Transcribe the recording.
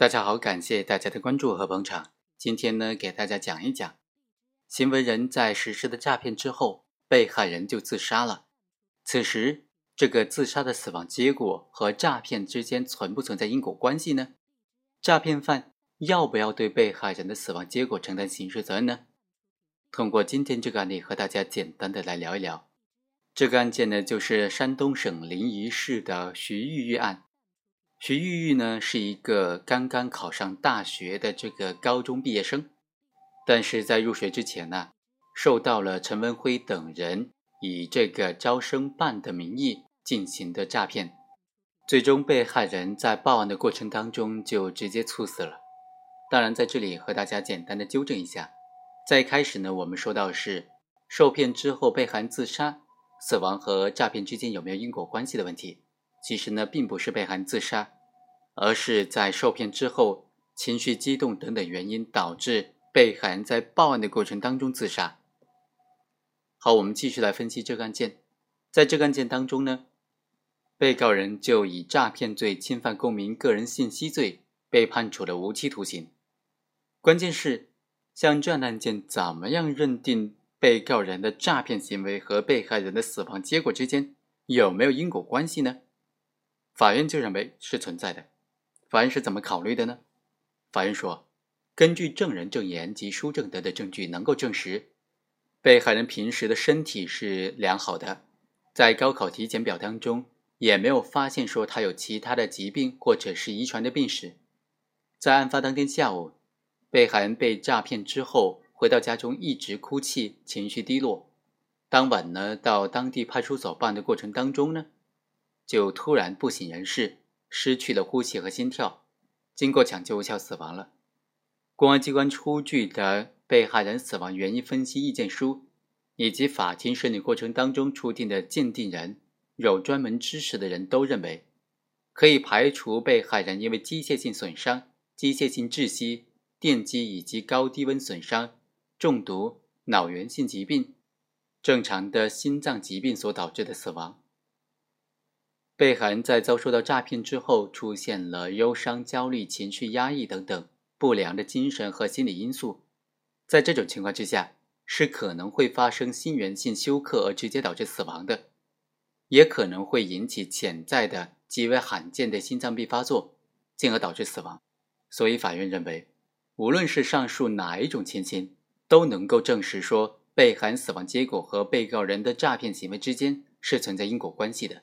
大家好，感谢大家的关注和捧场。今天呢，给大家讲一讲，行为人在实施的诈骗之后，被害人就自杀了。此时，这个自杀的死亡结果和诈骗之间存不存在因果关系呢？诈骗犯要不要对被害人的死亡结果承担刑事责任呢？通过今天这个案例，和大家简单的来聊一聊。这个案件呢，就是山东省临沂市的徐玉玉案。徐玉玉呢是一个刚刚考上大学的这个高中毕业生，但是在入学之前呢，受到了陈文辉等人以这个招生办的名义进行的诈骗，最终被害人在报案的过程当中就直接猝死了。当然，在这里和大家简单的纠正一下，在一开始呢，我们说到是受骗之后被害人自杀，死亡和诈骗之间有没有因果关系的问题。其实呢，并不是被害人自杀，而是在受骗之后情绪激动等等原因导致被害人在报案的过程当中自杀。好，我们继续来分析这个案件。在这个案件当中呢，被告人就以诈骗罪、侵犯公民个人信息罪被判处了无期徒刑。关键是，像这样的案件，怎么样认定被告人的诈骗行为和被害人的死亡结果之间有没有因果关系呢？法院就认为是存在的。法院是怎么考虑的呢？法院说，根据证人证言及书证等的证据，能够证实被害人平时的身体是良好的，在高考体检表当中也没有发现说他有其他的疾病或者是遗传的病史。在案发当天下午，被害人被诈骗之后回到家中一直哭泣，情绪低落。当晚呢，到当地派出所办的过程当中呢。就突然不省人事，失去了呼吸和心跳，经过抢救无效死亡了。公安机关出具的被害人死亡原因分析意见书，以及法庭审理过程当中出庭的鉴定人有专门知识的人都认为，可以排除被害人因为机械性损伤、机械性窒息、电击以及高低温损伤、中毒、脑源性疾病、正常的心脏疾病所导致的死亡。被害人在遭受到诈骗之后，出现了忧伤、焦虑、情绪压抑等等不良的精神和心理因素。在这种情况之下，是可能会发生心源性休克而直接导致死亡的，也可能会引起潜在的极为罕见的心脏病发作，进而导致死亡。所以，法院认为，无论是上述哪一种情形，都能够证实说，被害人死亡结果和被告人的诈骗行为之间是存在因果关系的。